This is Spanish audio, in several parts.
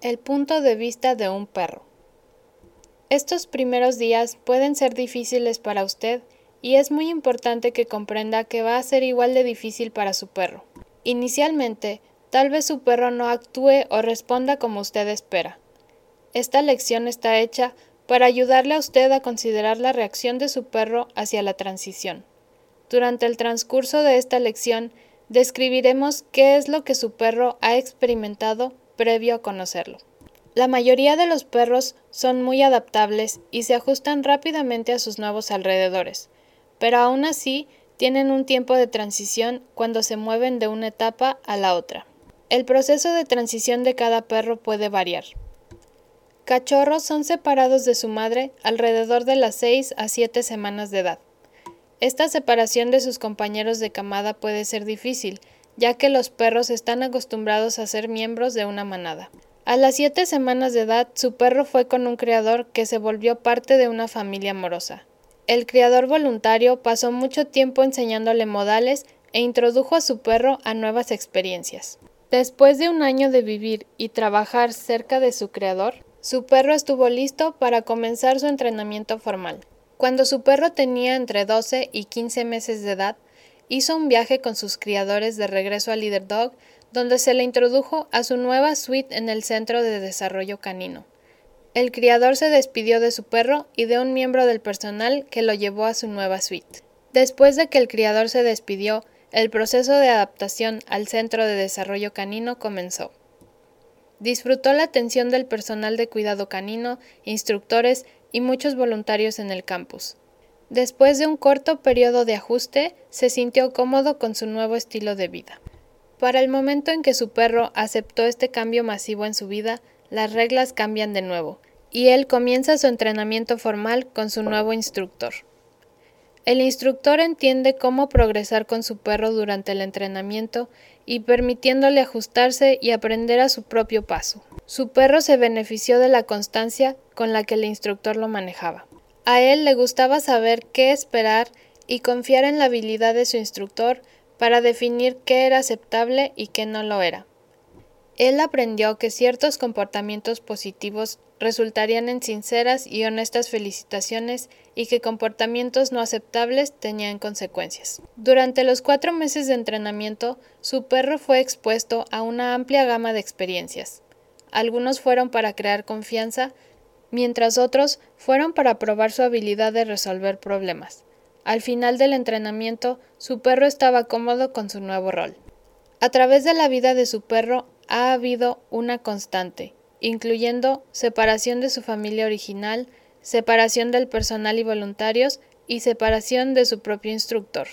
El punto de vista de un perro. Estos primeros días pueden ser difíciles para usted y es muy importante que comprenda que va a ser igual de difícil para su perro. Inicialmente, tal vez su perro no actúe o responda como usted espera. Esta lección está hecha para ayudarle a usted a considerar la reacción de su perro hacia la transición. Durante el transcurso de esta lección, describiremos qué es lo que su perro ha experimentado previo a conocerlo. La mayoría de los perros son muy adaptables y se ajustan rápidamente a sus nuevos alrededores, pero aún así tienen un tiempo de transición cuando se mueven de una etapa a la otra. El proceso de transición de cada perro puede variar. Cachorros son separados de su madre alrededor de las 6 a 7 semanas de edad. Esta separación de sus compañeros de camada puede ser difícil, ya que los perros están acostumbrados a ser miembros de una manada. A las siete semanas de edad, su perro fue con un criador que se volvió parte de una familia amorosa. El criador voluntario pasó mucho tiempo enseñándole modales e introdujo a su perro a nuevas experiencias. Después de un año de vivir y trabajar cerca de su criador, su perro estuvo listo para comenzar su entrenamiento formal. Cuando su perro tenía entre 12 y 15 meses de edad, hizo un viaje con sus criadores de regreso a Leader Dog, donde se le introdujo a su nueva suite en el Centro de Desarrollo Canino. El criador se despidió de su perro y de un miembro del personal que lo llevó a su nueva suite. Después de que el criador se despidió, el proceso de adaptación al Centro de Desarrollo Canino comenzó. Disfrutó la atención del personal de cuidado canino, instructores y muchos voluntarios en el campus. Después de un corto periodo de ajuste, se sintió cómodo con su nuevo estilo de vida. Para el momento en que su perro aceptó este cambio masivo en su vida, las reglas cambian de nuevo, y él comienza su entrenamiento formal con su nuevo instructor. El instructor entiende cómo progresar con su perro durante el entrenamiento y permitiéndole ajustarse y aprender a su propio paso. Su perro se benefició de la constancia con la que el instructor lo manejaba. A él le gustaba saber qué esperar y confiar en la habilidad de su instructor para definir qué era aceptable y qué no lo era. Él aprendió que ciertos comportamientos positivos resultarían en sinceras y honestas felicitaciones y que comportamientos no aceptables tenían consecuencias. Durante los cuatro meses de entrenamiento, su perro fue expuesto a una amplia gama de experiencias. Algunos fueron para crear confianza, mientras otros fueron para probar su habilidad de resolver problemas. Al final del entrenamiento, su perro estaba cómodo con su nuevo rol. A través de la vida de su perro ha habido una constante, incluyendo separación de su familia original, separación del personal y voluntarios y separación de su propio instructor.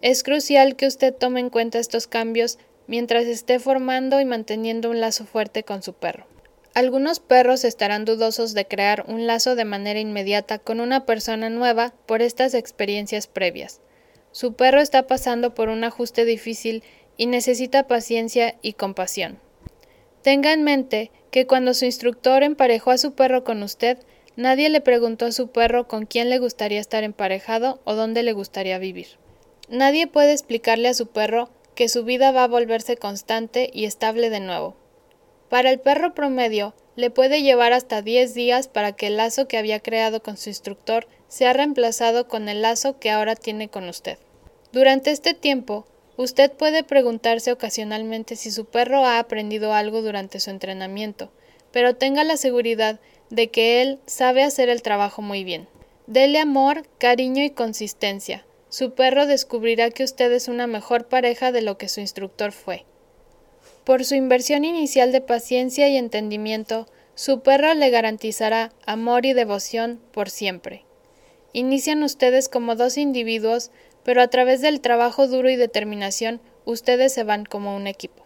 Es crucial que usted tome en cuenta estos cambios mientras esté formando y manteniendo un lazo fuerte con su perro. Algunos perros estarán dudosos de crear un lazo de manera inmediata con una persona nueva por estas experiencias previas. Su perro está pasando por un ajuste difícil y necesita paciencia y compasión. Tenga en mente que cuando su instructor emparejó a su perro con usted, nadie le preguntó a su perro con quién le gustaría estar emparejado o dónde le gustaría vivir. Nadie puede explicarle a su perro que su vida va a volverse constante y estable de nuevo. Para el perro promedio, le puede llevar hasta 10 días para que el lazo que había creado con su instructor sea reemplazado con el lazo que ahora tiene con usted. Durante este tiempo, usted puede preguntarse ocasionalmente si su perro ha aprendido algo durante su entrenamiento, pero tenga la seguridad de que él sabe hacer el trabajo muy bien. Dele amor, cariño y consistencia. Su perro descubrirá que usted es una mejor pareja de lo que su instructor fue. Por su inversión inicial de paciencia y entendimiento, su perro le garantizará amor y devoción por siempre. Inician ustedes como dos individuos, pero a través del trabajo duro y determinación, ustedes se van como un equipo.